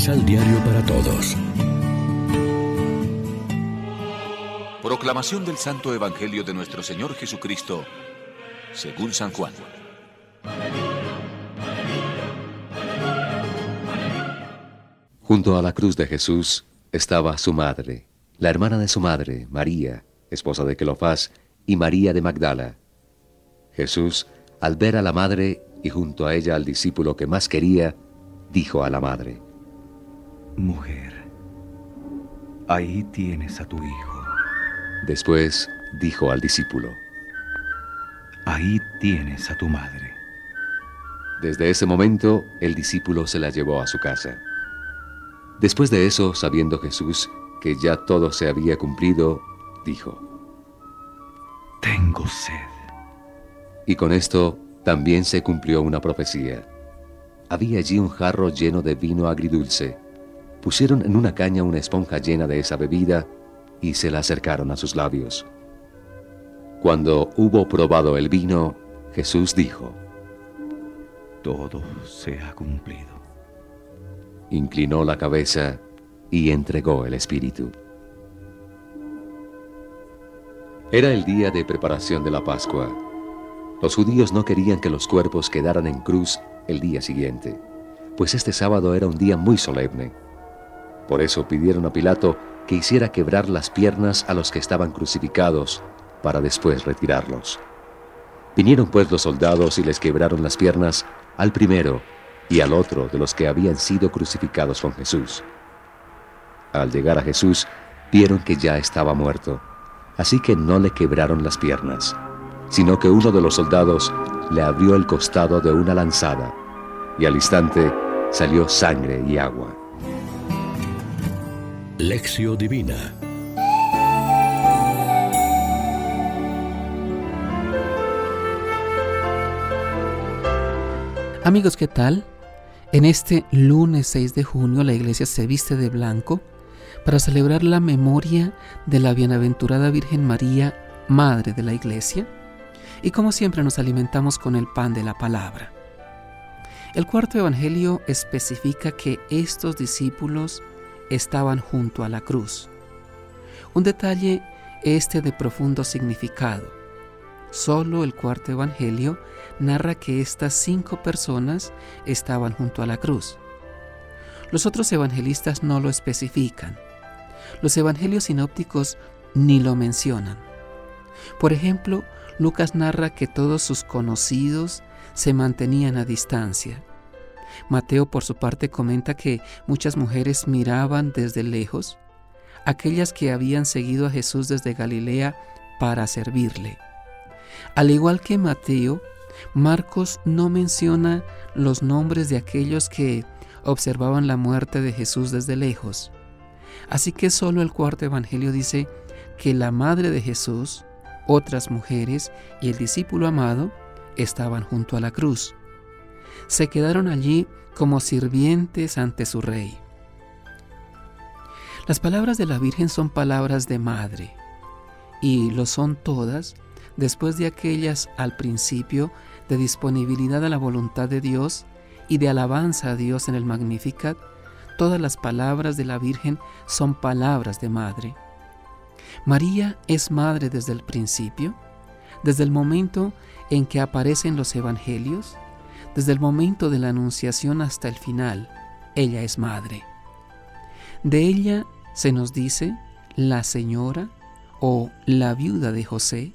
Misal Diario para Todos. Proclamación del Santo Evangelio de nuestro Señor Jesucristo, según San Juan. Junto a la cruz de Jesús estaba su madre, la hermana de su madre, María, esposa de Cleofás, y María de Magdala. Jesús, al ver a la madre y junto a ella al discípulo que más quería, dijo a la madre, Mujer, ahí tienes a tu hijo. Después dijo al discípulo, Ahí tienes a tu madre. Desde ese momento el discípulo se la llevó a su casa. Después de eso, sabiendo Jesús que ya todo se había cumplido, dijo, Tengo sed. Y con esto también se cumplió una profecía. Había allí un jarro lleno de vino agridulce. Pusieron en una caña una esponja llena de esa bebida y se la acercaron a sus labios. Cuando hubo probado el vino, Jesús dijo, Todo se ha cumplido. Inclinó la cabeza y entregó el Espíritu. Era el día de preparación de la Pascua. Los judíos no querían que los cuerpos quedaran en cruz el día siguiente, pues este sábado era un día muy solemne. Por eso pidieron a Pilato que hiciera quebrar las piernas a los que estaban crucificados, para después retirarlos. Vinieron pues los soldados y les quebraron las piernas al primero y al otro de los que habían sido crucificados con Jesús. Al llegar a Jesús, vieron que ya estaba muerto, así que no le quebraron las piernas, sino que uno de los soldados le abrió el costado de una lanzada, y al instante salió sangre y agua. Lección Divina Amigos, ¿qué tal? En este lunes 6 de junio la iglesia se viste de blanco para celebrar la memoria de la bienaventurada Virgen María, Madre de la Iglesia, y como siempre nos alimentamos con el pan de la palabra. El cuarto Evangelio especifica que estos discípulos estaban junto a la cruz. Un detalle este de profundo significado. Solo el cuarto Evangelio narra que estas cinco personas estaban junto a la cruz. Los otros evangelistas no lo especifican. Los evangelios sinópticos ni lo mencionan. Por ejemplo, Lucas narra que todos sus conocidos se mantenían a distancia. Mateo por su parte comenta que muchas mujeres miraban desde lejos, aquellas que habían seguido a Jesús desde Galilea para servirle. Al igual que Mateo, Marcos no menciona los nombres de aquellos que observaban la muerte de Jesús desde lejos. Así que solo el cuarto evangelio dice que la madre de Jesús, otras mujeres y el discípulo amado estaban junto a la cruz. Se quedaron allí como sirvientes ante su rey. Las palabras de la Virgen son palabras de madre, y lo son todas después de aquellas al principio de disponibilidad a la voluntad de Dios y de alabanza a Dios en el Magnificat, todas las palabras de la Virgen son palabras de madre. María es madre desde el principio, desde el momento en que aparecen los evangelios, desde el momento de la anunciación hasta el final, ella es madre. De ella se nos dice la señora o la viuda de José,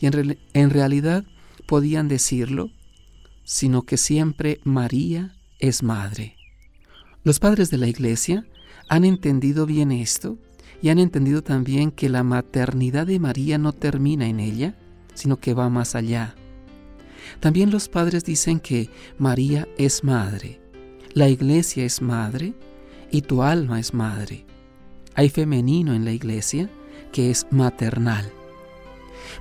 y en, en realidad podían decirlo, sino que siempre María es madre. Los padres de la iglesia han entendido bien esto y han entendido también que la maternidad de María no termina en ella, sino que va más allá. También los padres dicen que María es madre, la iglesia es madre y tu alma es madre. Hay femenino en la iglesia que es maternal.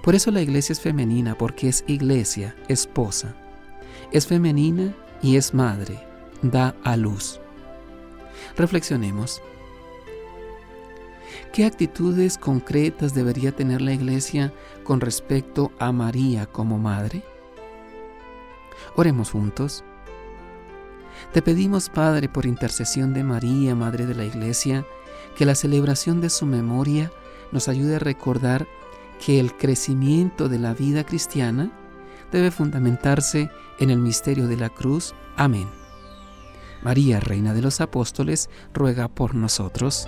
Por eso la iglesia es femenina, porque es iglesia, esposa. Es femenina y es madre, da a luz. Reflexionemos. ¿Qué actitudes concretas debería tener la iglesia con respecto a María como madre? Oremos juntos. Te pedimos, Padre, por intercesión de María, Madre de la Iglesia, que la celebración de su memoria nos ayude a recordar que el crecimiento de la vida cristiana debe fundamentarse en el misterio de la cruz. Amén. María, Reina de los Apóstoles, ruega por nosotros.